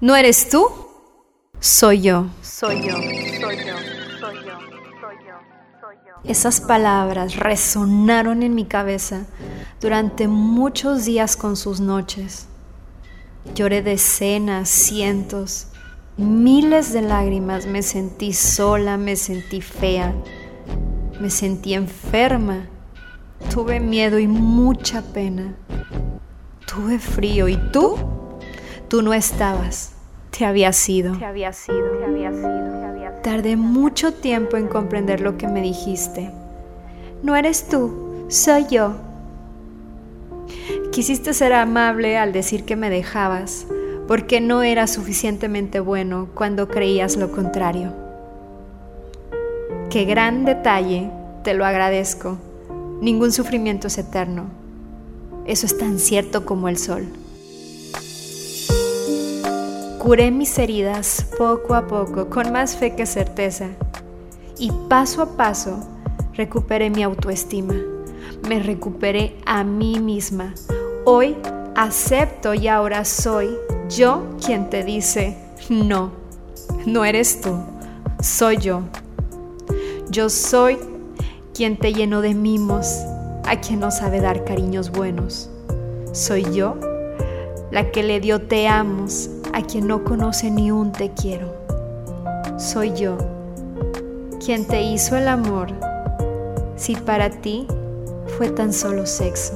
¿No eres tú? Soy yo. Soy yo, soy yo, soy yo, soy yo, soy yo. Esas palabras resonaron en mi cabeza durante muchos días con sus noches. Lloré decenas, cientos, miles de lágrimas. Me sentí sola, me sentí fea, me sentí enferma. Tuve miedo y mucha pena. Tuve frío. ¿Y tú? Tú no estabas. Te había sido. Te había sido, te había sido, te había sido. Tardé mucho tiempo en comprender lo que me dijiste. No eres tú, soy yo. Quisiste ser amable al decir que me dejabas, porque no era suficientemente bueno cuando creías lo contrario. Qué gran detalle, te lo agradezco. Ningún sufrimiento es eterno. Eso es tan cierto como el sol. Curé mis heridas poco a poco, con más fe que certeza, y paso a paso recuperé mi autoestima, me recuperé a mí misma. Hoy acepto y ahora soy yo quien te dice, no, no eres tú, soy yo. Yo soy quien te llenó de mimos, a quien no sabe dar cariños buenos. Soy yo la que le dio te amos a quien no conoce ni un te quiero. Soy yo quien te hizo el amor si para ti fue tan solo sexo.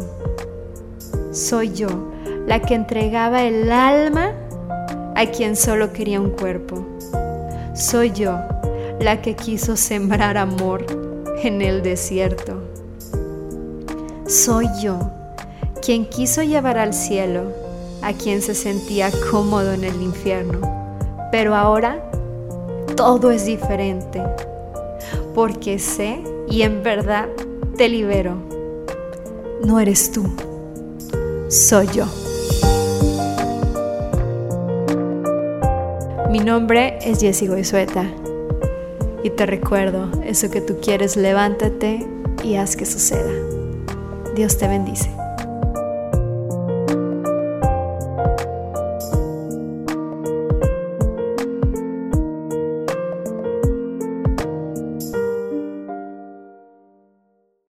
Soy yo la que entregaba el alma a quien solo quería un cuerpo. Soy yo la que quiso sembrar amor en el desierto. Soy yo quien quiso llevar al cielo a quien se sentía cómodo en el infierno. Pero ahora todo es diferente, porque sé y en verdad te libero. No eres tú, soy yo. Mi nombre es Jessie Goizueta y te recuerdo, eso que tú quieres, levántate y haz que suceda. Dios te bendice.